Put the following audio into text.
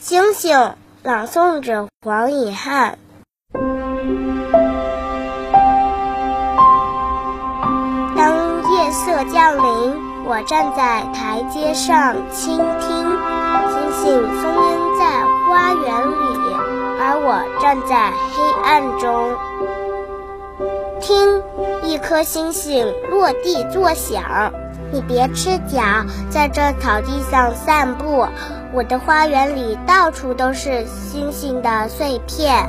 星星，朗诵者黄以翰。当夜色降临，我站在台阶上倾听，星星丰膺在花园里，而我站在黑暗中。听，一颗星星落地作响。你别吃脚，在这草地上散步。我的花园里到处都是星星的碎片。